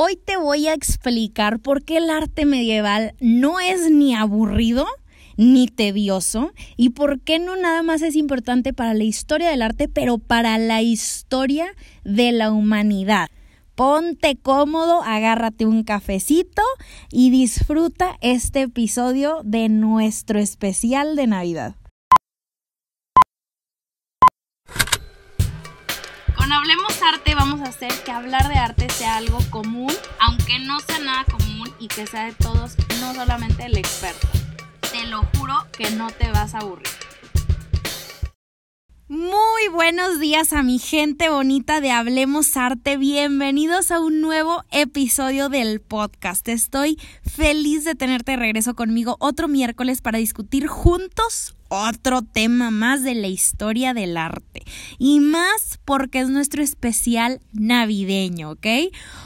Hoy te voy a explicar por qué el arte medieval no es ni aburrido ni tedioso y por qué no nada más es importante para la historia del arte, pero para la historia de la humanidad. Ponte cómodo, agárrate un cafecito y disfruta este episodio de nuestro especial de Navidad. Hablemos Arte vamos a hacer que hablar de arte sea algo común, aunque no sea nada común y que sea de todos, no solamente el experto. Te lo juro que no te vas a aburrir. Muy buenos días a mi gente bonita de Hablemos Arte. Bienvenidos a un nuevo episodio del podcast. Estoy feliz de tenerte de regreso conmigo otro miércoles para discutir juntos otro tema más de la historia del arte. Y más porque es nuestro especial navideño, ¿ok?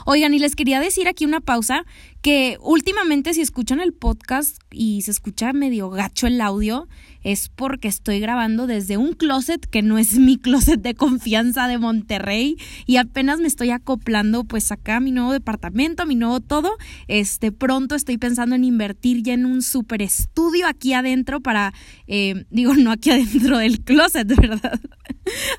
Oigan, y les quería decir aquí una pausa que últimamente si escuchan el podcast y se escucha medio gacho el audio, es porque estoy grabando desde un closet que no es mi closet de confianza de Monterrey y apenas me estoy acoplando pues acá a mi nuevo departamento, a mi nuevo todo. Este pronto estoy pensando en invertir ya en un super estudio aquí adentro para, eh, digo, no aquí adentro del closet, ¿verdad?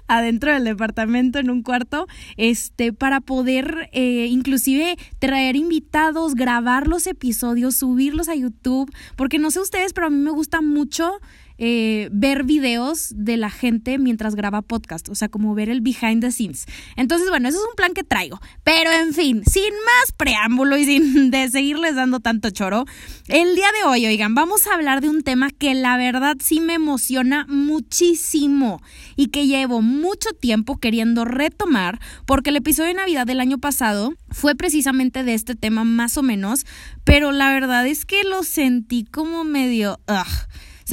adentro del departamento en un cuarto, este, para poder eh, inclusive traer invitados, grabar los episodios, subirlos a YouTube, porque no sé ustedes, pero a mí me gusta mucho eh, ver videos de la gente mientras graba podcast, o sea, como ver el behind the scenes. Entonces, bueno, eso es un plan que traigo. Pero en fin, sin más preámbulo y sin de seguirles dando tanto choro, el día de hoy, oigan, vamos a hablar de un tema que la verdad sí me emociona muchísimo y que llevo mucho tiempo queriendo retomar porque el episodio de Navidad del año pasado fue precisamente de este tema más o menos, pero la verdad es que lo sentí como medio...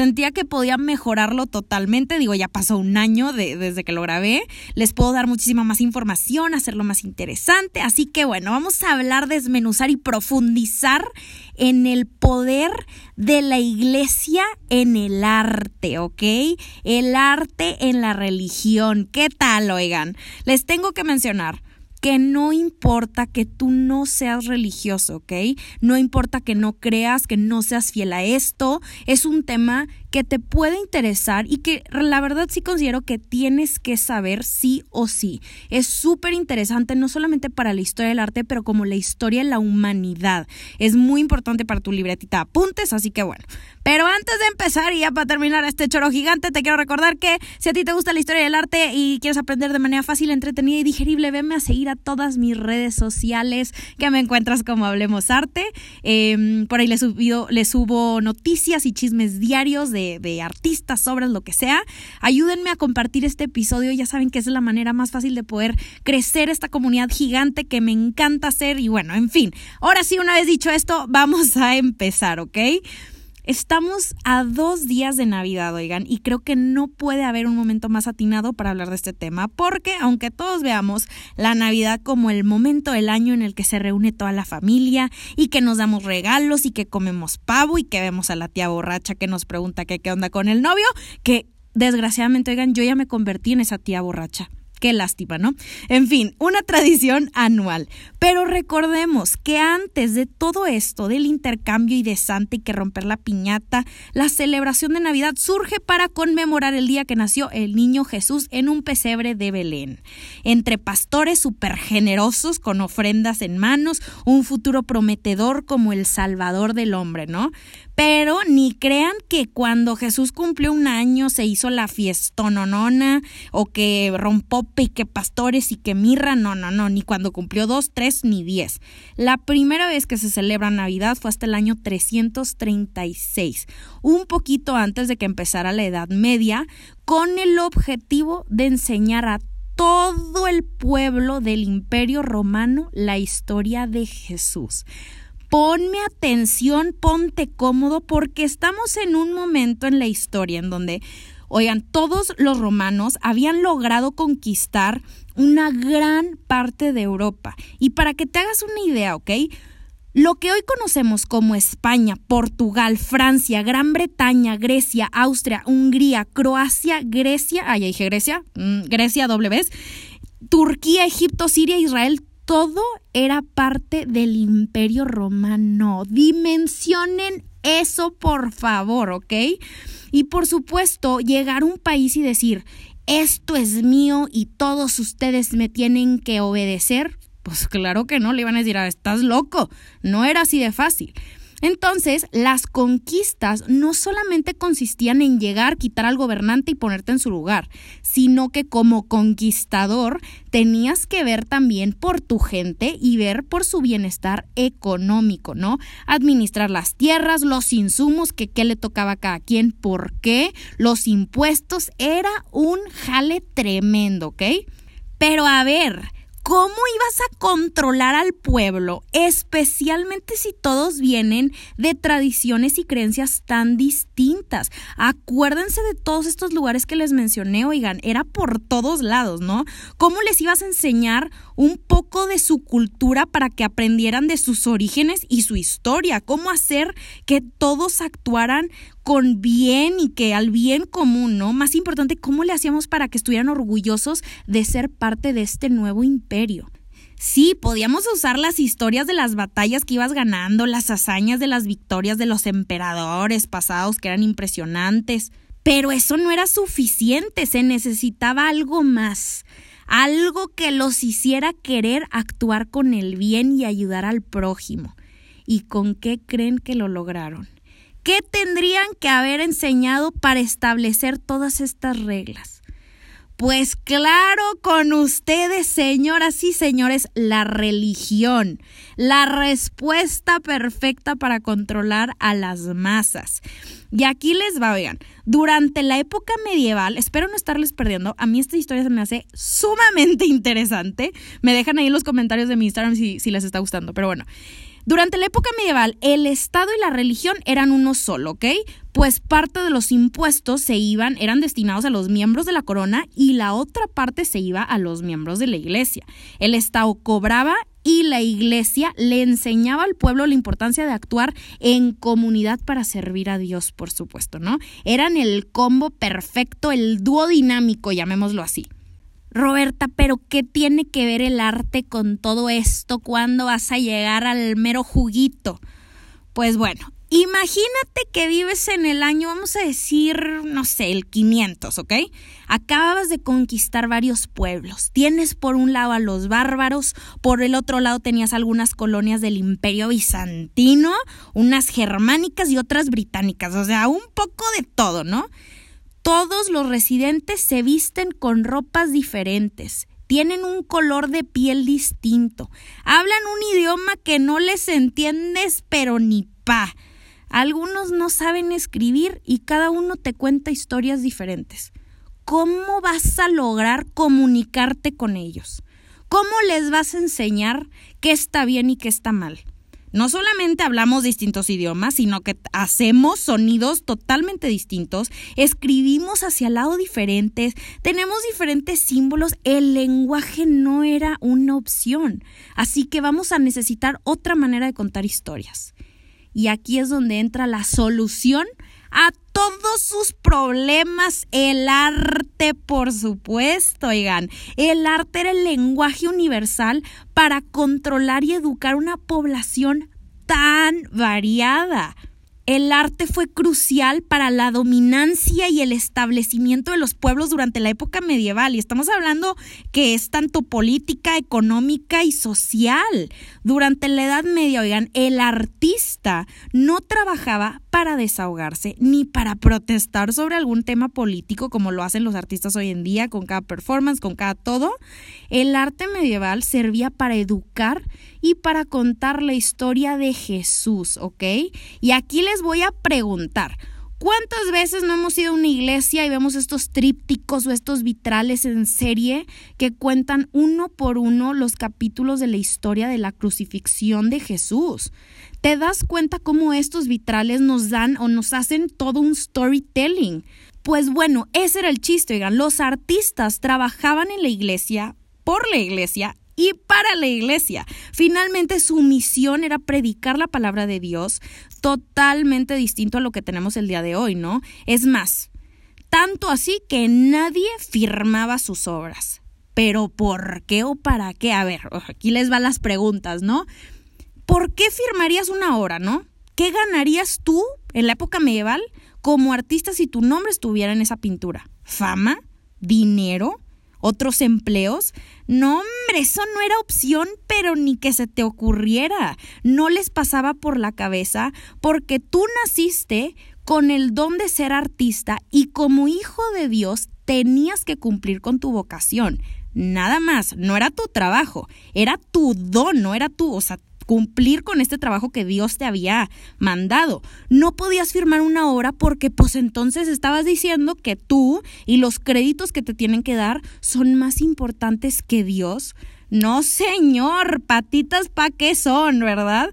Sentía que podía mejorarlo totalmente. Digo, ya pasó un año desde que lo grabé. Les puedo dar muchísima más información, hacerlo más interesante. Así que bueno, vamos a hablar, desmenuzar y profundizar en el poder de la iglesia en el arte, ¿ok? El arte en la religión. ¿Qué tal, oigan? Les tengo que mencionar que no importa que tú no seas religioso, ¿ok? No importa que no creas, que no seas fiel a esto, es un tema que te puede interesar y que la verdad sí considero que tienes que saber sí o sí. Es súper interesante no solamente para la historia del arte, pero como la historia de la humanidad. Es muy importante para tu libretita apuntes, así que bueno. Pero antes de empezar y ya para terminar este choro gigante, te quiero recordar que si a ti te gusta la historia del arte y quieres aprender de manera fácil, entretenida y digerible, venme a seguir a todas mis redes sociales que me encuentras como Hablemos Arte. Em, por ahí les, subido, les subo noticias y chismes diarios de de, artistas, obras, lo que sea. Ayúdenme a compartir este episodio. Ya saben que es la manera más fácil de poder crecer esta comunidad gigante que me encanta hacer. Y bueno, en fin. Ahora sí, una vez dicho esto, vamos a empezar, ¿ok? Estamos a dos días de Navidad, oigan, y creo que no puede haber un momento más atinado para hablar de este tema, porque aunque todos veamos la Navidad como el momento del año en el que se reúne toda la familia y que nos damos regalos y que comemos pavo y que vemos a la tía borracha que nos pregunta qué onda con el novio, que desgraciadamente, oigan, yo ya me convertí en esa tía borracha. Qué lástima, ¿no? En fin, una tradición anual. Pero recordemos que antes de todo esto, del intercambio y de Santa y que romper la piñata, la celebración de Navidad surge para conmemorar el día que nació el niño Jesús en un pesebre de Belén. Entre pastores súper generosos con ofrendas en manos, un futuro prometedor como el Salvador del hombre, ¿no? Pero ni crean que cuando Jesús cumplió un año se hizo la fiestononona o que rompó pique pastores y que mirra, no, no, no, ni cuando cumplió dos, tres, ni diez. La primera vez que se celebra Navidad fue hasta el año 336, un poquito antes de que empezara la Edad Media, con el objetivo de enseñar a todo el pueblo del Imperio Romano la historia de Jesús ponme atención, ponte cómodo, porque estamos en un momento en la historia en donde, oigan, todos los romanos habían logrado conquistar una gran parte de Europa. Y para que te hagas una idea, ¿ok? Lo que hoy conocemos como España, Portugal, Francia, Gran Bretaña, Grecia, Austria, Hungría, Croacia, Grecia, ay, dije Grecia, mm, Grecia doble vez, Turquía, Egipto, Siria, Israel, todo era parte del imperio romano. Dimensionen eso, por favor, ¿ok? Y por supuesto, llegar a un país y decir, esto es mío y todos ustedes me tienen que obedecer, pues claro que no, le iban a decir, ah, estás loco, no era así de fácil. Entonces, las conquistas no solamente consistían en llegar, quitar al gobernante y ponerte en su lugar, sino que como conquistador tenías que ver también por tu gente y ver por su bienestar económico, ¿no? Administrar las tierras, los insumos, que qué le tocaba a cada quien, por qué, los impuestos, era un jale tremendo, ¿ok? Pero a ver, ¿Cómo ibas a controlar al pueblo, especialmente si todos vienen de tradiciones y creencias tan distintas? Acuérdense de todos estos lugares que les mencioné, oigan, era por todos lados, ¿no? ¿Cómo les ibas a enseñar un poco de su cultura para que aprendieran de sus orígenes y su historia? ¿Cómo hacer que todos actuaran con bien y que al bien común, ¿no? Más importante, ¿cómo le hacíamos para que estuvieran orgullosos de ser parte de este nuevo imperio? Sí, podíamos usar las historias de las batallas que ibas ganando, las hazañas de las victorias de los emperadores pasados que eran impresionantes, pero eso no era suficiente, se necesitaba algo más, algo que los hiciera querer actuar con el bien y ayudar al prójimo. ¿Y con qué creen que lo lograron? ¿Qué tendrían que haber enseñado para establecer todas estas reglas? Pues claro, con ustedes, señoras y señores, la religión, la respuesta perfecta para controlar a las masas. Y aquí les va, vean, durante la época medieval, espero no estarles perdiendo, a mí esta historia se me hace sumamente interesante. Me dejan ahí en los comentarios de mi Instagram si, si les está gustando, pero bueno. Durante la época medieval, el Estado y la religión eran uno solo, ¿ok? Pues parte de los impuestos se iban, eran destinados a los miembros de la corona y la otra parte se iba a los miembros de la iglesia. El Estado cobraba y la iglesia le enseñaba al pueblo la importancia de actuar en comunidad para servir a Dios, por supuesto, ¿no? Eran el combo perfecto, el dúo dinámico, llamémoslo así. Roberta, pero ¿qué tiene que ver el arte con todo esto? ¿Cuándo vas a llegar al mero juguito? Pues bueno, imagínate que vives en el año, vamos a decir, no sé, el 500, ¿ok? Acabas de conquistar varios pueblos. Tienes por un lado a los bárbaros, por el otro lado tenías algunas colonias del imperio bizantino, unas germánicas y otras británicas, o sea, un poco de todo, ¿no? Todos los residentes se visten con ropas diferentes, tienen un color de piel distinto, hablan un idioma que no les entiendes pero ni pa. Algunos no saben escribir y cada uno te cuenta historias diferentes. ¿Cómo vas a lograr comunicarte con ellos? ¿Cómo les vas a enseñar qué está bien y qué está mal? No solamente hablamos distintos idiomas, sino que hacemos sonidos totalmente distintos, escribimos hacia el lado diferentes, tenemos diferentes símbolos, el lenguaje no era una opción, así que vamos a necesitar otra manera de contar historias. Y aquí es donde entra la solución a todos sus problemas. El arte, por supuesto, oigan. El arte era el lenguaje universal para controlar y educar una población tan variada. El arte fue crucial para la dominancia y el establecimiento de los pueblos durante la época medieval. Y estamos hablando que es tanto política, económica y social. Durante la Edad Media, oigan, el artista no trabajaba para desahogarse ni para protestar sobre algún tema político como lo hacen los artistas hoy en día con cada performance, con cada todo. El arte medieval servía para educar y para contar la historia de Jesús, ¿ok? Y aquí les voy a preguntar, ¿Cuántas veces no hemos ido a una iglesia y vemos estos trípticos o estos vitrales en serie que cuentan uno por uno los capítulos de la historia de la crucifixión de Jesús? ¿Te das cuenta cómo estos vitrales nos dan o nos hacen todo un storytelling? Pues bueno, ese era el chiste, oigan, los artistas trabajaban en la iglesia, por la iglesia y para la iglesia. Finalmente su misión era predicar la palabra de Dios, totalmente distinto a lo que tenemos el día de hoy, ¿no? Es más, tanto así que nadie firmaba sus obras. pero ¿por qué o para qué? A ver, aquí les van las preguntas, ¿no? ¿Por qué firmarías una obra, no? ¿Qué ganarías tú en la época medieval como artista si tu nombre estuviera en esa pintura? ¿Fama? ¿Dinero? ¿Otros empleos? No, hombre, eso no era opción, pero ni que se te ocurriera. No les pasaba por la cabeza porque tú naciste con el don de ser artista y como hijo de Dios tenías que cumplir con tu vocación. Nada más, no era tu trabajo, era tu don, no era tu, o sea, cumplir con este trabajo que Dios te había mandado. No podías firmar una obra porque pues entonces estabas diciendo que tú y los créditos que te tienen que dar son más importantes que Dios. No, señor, patitas pa' qué son, ¿verdad?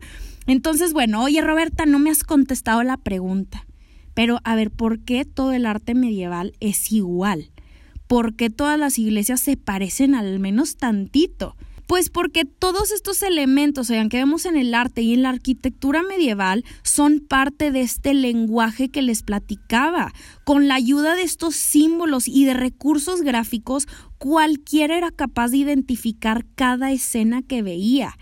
Entonces, bueno, oye Roberta, no me has contestado la pregunta. Pero a ver, ¿por qué todo el arte medieval es igual? ¿Por qué todas las iglesias se parecen al menos tantito? Pues porque todos estos elementos, oigan, que vemos en el arte y en la arquitectura medieval son parte de este lenguaje que les platicaba. Con la ayuda de estos símbolos y de recursos gráficos, cualquiera era capaz de identificar cada escena que veía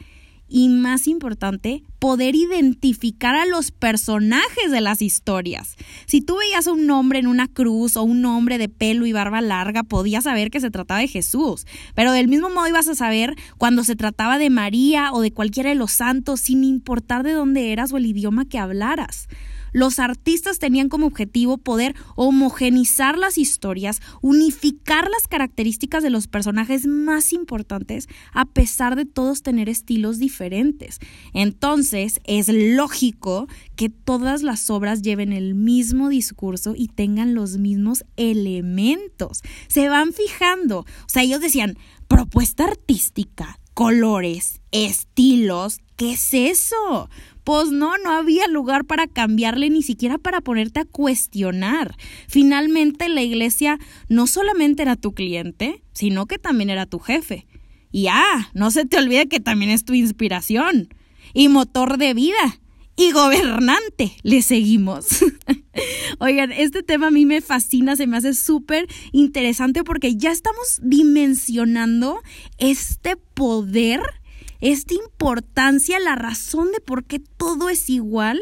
y más importante, poder identificar a los personajes de las historias. Si tú veías a un hombre en una cruz o un hombre de pelo y barba larga, podías saber que se trataba de Jesús, pero del mismo modo ibas a saber cuando se trataba de María o de cualquiera de los santos, sin importar de dónde eras o el idioma que hablaras. Los artistas tenían como objetivo poder homogenizar las historias, unificar las características de los personajes más importantes, a pesar de todos tener estilos diferentes. Entonces, es lógico que todas las obras lleven el mismo discurso y tengan los mismos elementos. Se van fijando. O sea, ellos decían, propuesta artística, colores, estilos, ¿qué es eso? Pues no, no había lugar para cambiarle ni siquiera para ponerte a cuestionar. Finalmente la iglesia no solamente era tu cliente, sino que también era tu jefe. Y ah, no se te olvide que también es tu inspiración y motor de vida y gobernante. Le seguimos. Oigan, este tema a mí me fascina, se me hace súper interesante porque ya estamos dimensionando este poder esta importancia, la razón de por qué todo es igual.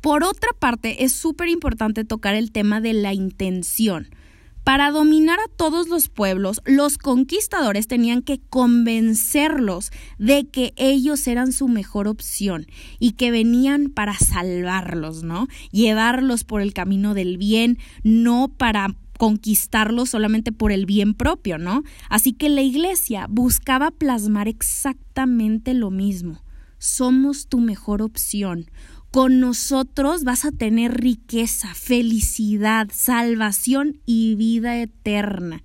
Por otra parte, es súper importante tocar el tema de la intención. Para dominar a todos los pueblos, los conquistadores tenían que convencerlos de que ellos eran su mejor opción y que venían para salvarlos, ¿no? Llevarlos por el camino del bien, no para conquistarlo solamente por el bien propio, ¿no? Así que la iglesia buscaba plasmar exactamente lo mismo. Somos tu mejor opción. Con nosotros vas a tener riqueza, felicidad, salvación y vida eterna.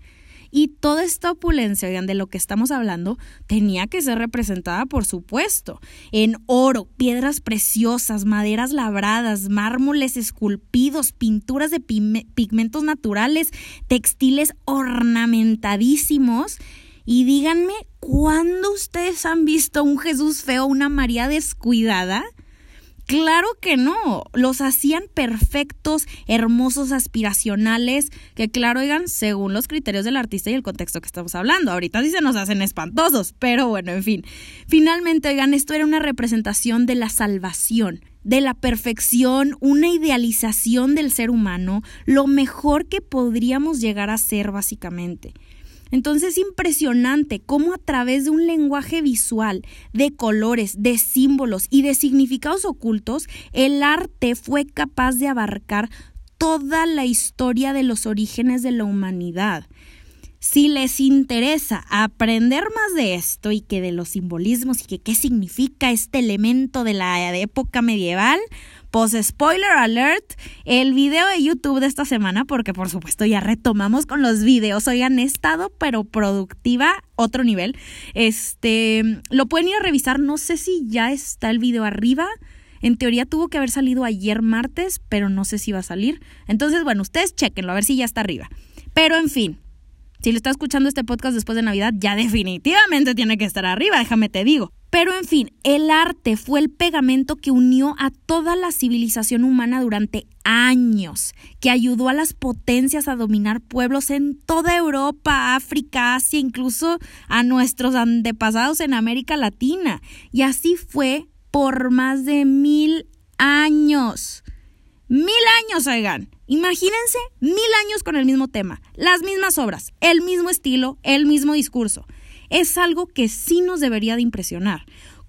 Y toda esta opulencia, oigan, de lo que estamos hablando, tenía que ser representada, por supuesto, en oro, piedras preciosas, maderas labradas, mármoles esculpidos, pinturas de pigmentos naturales, textiles ornamentadísimos. Y díganme, ¿cuándo ustedes han visto un Jesús feo, una María descuidada? Claro que no, los hacían perfectos, hermosos, aspiracionales, que claro, oigan, según los criterios del artista y el contexto que estamos hablando. Ahorita sí se nos hacen espantosos, pero bueno, en fin. Finalmente, oigan, esto era una representación de la salvación, de la perfección, una idealización del ser humano, lo mejor que podríamos llegar a ser básicamente. Entonces es impresionante cómo a través de un lenguaje visual, de colores, de símbolos y de significados ocultos, el arte fue capaz de abarcar toda la historia de los orígenes de la humanidad. Si les interesa aprender más de esto y que de los simbolismos y que qué significa este elemento de la época medieval, pues spoiler alert, el video de YouTube de esta semana, porque por supuesto ya retomamos con los videos, han estado pero productiva, otro nivel. Este, lo pueden ir a revisar, no sé si ya está el video arriba. En teoría tuvo que haber salido ayer martes, pero no sé si va a salir. Entonces, bueno, ustedes chequenlo a ver si ya está arriba. Pero en fin, si lo está escuchando este podcast después de Navidad, ya definitivamente tiene que estar arriba, déjame te digo. Pero en fin, el arte fue el pegamento que unió a toda la civilización humana durante años, que ayudó a las potencias a dominar pueblos en toda Europa, África, Asia, incluso a nuestros antepasados en América Latina. Y así fue por más de mil años. Mil años, oigan. Imagínense mil años con el mismo tema, las mismas obras, el mismo estilo, el mismo discurso. Es algo que sí nos debería de impresionar.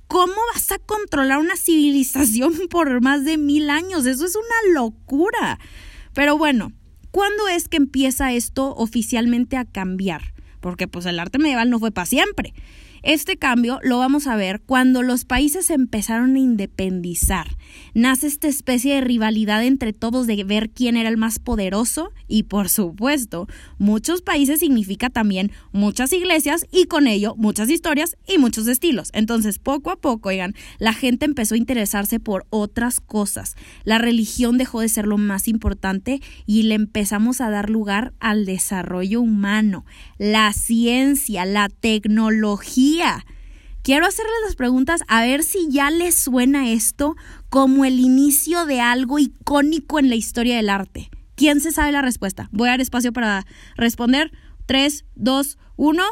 ¿Cómo vas a controlar una civilización por más de mil años? Eso es una locura. Pero bueno, ¿cuándo es que empieza esto oficialmente a cambiar? Porque pues el arte medieval no fue para siempre. Este cambio lo vamos a ver cuando los países empezaron a independizar. Nace esta especie de rivalidad entre todos de ver quién era el más poderoso y por supuesto, muchos países significa también muchas iglesias y con ello muchas historias y muchos estilos. Entonces, poco a poco, oigan, la gente empezó a interesarse por otras cosas. La religión dejó de ser lo más importante y le empezamos a dar lugar al desarrollo humano, la ciencia, la tecnología Quiero hacerles las preguntas a ver si ya les suena esto como el inicio de algo icónico en la historia del arte. ¿Quién se sabe la respuesta? Voy a dar espacio para responder. 3, 2, 1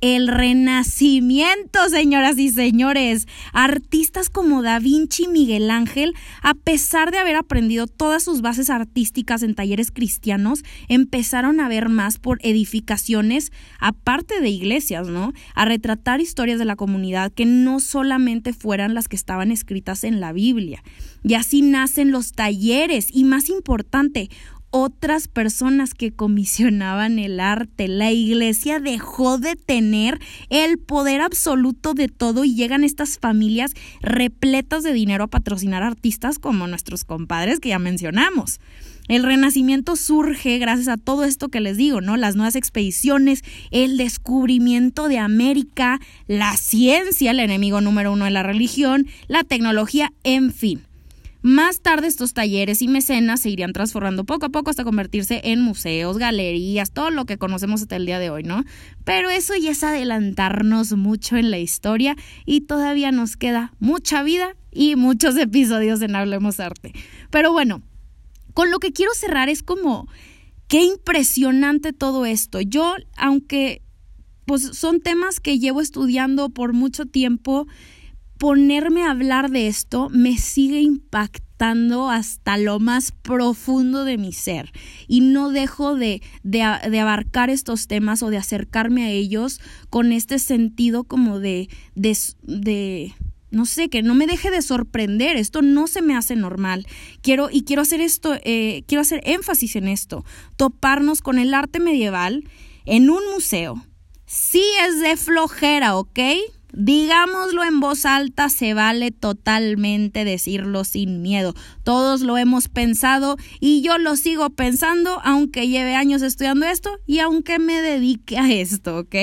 el renacimiento, señoras y señores. Artistas como Da Vinci y Miguel Ángel, a pesar de haber aprendido todas sus bases artísticas en talleres cristianos, empezaron a ver más por edificaciones, aparte de iglesias, ¿no? A retratar historias de la comunidad que no solamente fueran las que estaban escritas en la Biblia. Y así nacen los talleres y, más importante, otras personas que comisionaban el arte. La iglesia dejó de tener el poder absoluto de todo y llegan estas familias repletas de dinero a patrocinar artistas como nuestros compadres que ya mencionamos. El renacimiento surge gracias a todo esto que les digo, ¿no? Las nuevas expediciones, el descubrimiento de América, la ciencia, el enemigo número uno de la religión, la tecnología, en fin. Más tarde estos talleres y mecenas se irían transformando poco a poco hasta convertirse en museos, galerías, todo lo que conocemos hasta el día de hoy, ¿no? Pero eso ya es adelantarnos mucho en la historia y todavía nos queda mucha vida y muchos episodios en Hablemos Arte. Pero bueno, con lo que quiero cerrar es como, qué impresionante todo esto. Yo, aunque pues son temas que llevo estudiando por mucho tiempo, ponerme a hablar de esto me sigue impactando hasta lo más profundo de mi ser y no dejo de, de, abarcar estos temas o de acercarme a ellos con este sentido como de, de, de no sé, que no me deje de sorprender, esto no se me hace normal. Quiero, y quiero hacer esto, eh, quiero hacer énfasis en esto, toparnos con el arte medieval en un museo. Sí es de flojera, ¿ok? Digámoslo en voz alta, se vale totalmente decirlo sin miedo. Todos lo hemos pensado y yo lo sigo pensando aunque lleve años estudiando esto y aunque me dedique a esto, ¿ok?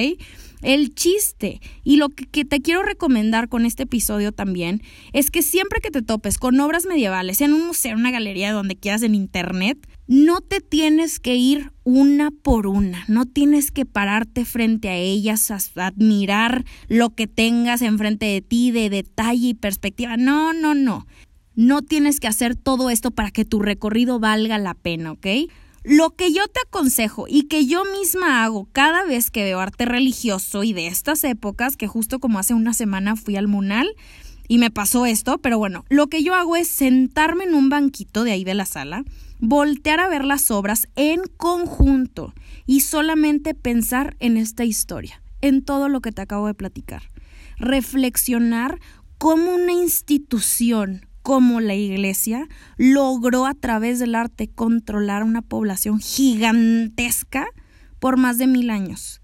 El chiste y lo que, te quiero recomendar con este episodio también es que siempre que te topes con obras medievales, en un museo, en una galería, donde quieras en internet, no te tienes que ir una por una, no tienes que pararte frente a ellas, a admirar lo que tengas enfrente de ti de detalle y perspectiva. No, no, no. No tienes que hacer todo esto para que tu recorrido valga la pena, ¿ok? Lo que yo te aconsejo y que yo misma hago cada vez que veo arte religioso y de estas épocas, que justo como hace una semana fui al Munal y me pasó esto, pero bueno, lo que yo hago es sentarme en un banquito de ahí de la sala, voltear a ver las obras en conjunto y solamente pensar en esta historia, en todo lo que te acabo de platicar. Reflexionar cómo una institución cómo la iglesia logró a través del arte controlar una población gigantesca por más de mil años.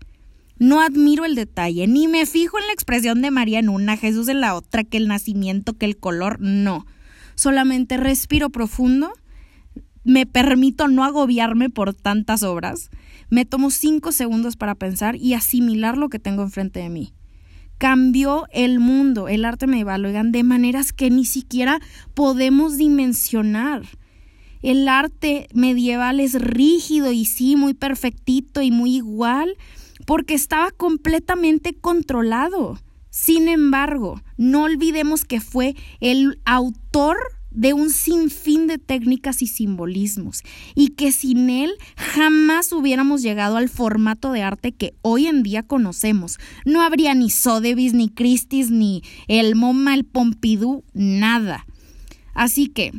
No admiro el detalle, ni me fijo en la expresión de María en una, Jesús en la otra, que el nacimiento, que el color, no. Solamente respiro profundo, me permito no agobiarme por tantas obras, me tomo cinco segundos para pensar y asimilar lo que tengo enfrente de mí cambió el mundo, el arte medieval, oigan, de maneras que ni siquiera podemos dimensionar. El arte medieval es rígido y sí, muy perfectito y muy igual, porque estaba completamente controlado. Sin embargo, no olvidemos que fue el autor de un sinfín de técnicas y simbolismos y que sin él jamás hubiéramos llegado al formato de arte que hoy en día conocemos. No habría ni Sotheby's, ni Christie's, ni el MoMA, el Pompidou, nada. Así que,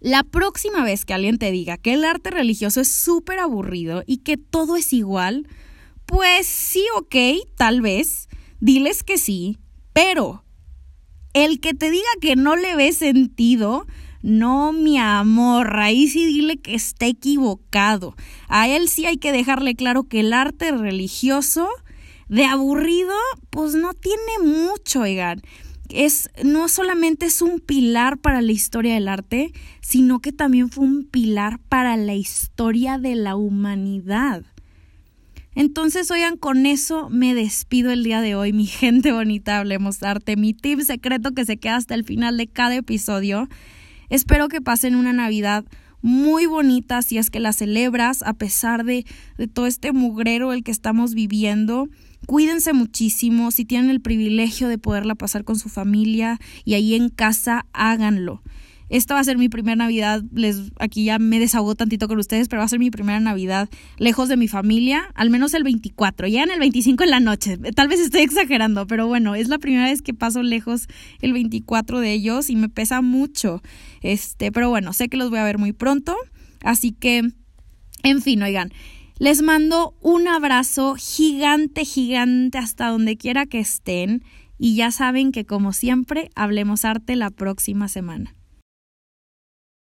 la próxima vez que alguien te diga que el arte religioso es súper aburrido y que todo es igual, pues sí, ok, tal vez, diles que sí, pero el que te diga que no le ve sentido, no, mi amor, ahí sí dile que está equivocado. A él sí hay que dejarle claro que el arte religioso de aburrido, pues no tiene mucho, oigan. Es, no solamente es un pilar para la historia del arte, sino que también fue un pilar para la historia de la humanidad. Entonces, oigan, con eso me despido el día de hoy, mi gente bonita, hablemos arte, mi tip secreto que se queda hasta el final de cada episodio. Espero que pasen una Navidad muy bonita si es que la celebras, a pesar de, de todo este mugrero el que estamos viviendo. Cuídense muchísimo, si tienen el privilegio de poderla pasar con su familia y ahí en casa, háganlo. Esta va a ser mi primera Navidad, les aquí ya me desahogo tantito con ustedes, pero va a ser mi primera Navidad lejos de mi familia, al menos el 24, ya en el 25 en la noche. Tal vez estoy exagerando, pero bueno, es la primera vez que paso lejos el 24 de ellos y me pesa mucho. Este, pero bueno, sé que los voy a ver muy pronto, así que en fin, oigan, les mando un abrazo gigante, gigante hasta donde quiera que estén y ya saben que como siempre, hablemos arte la próxima semana.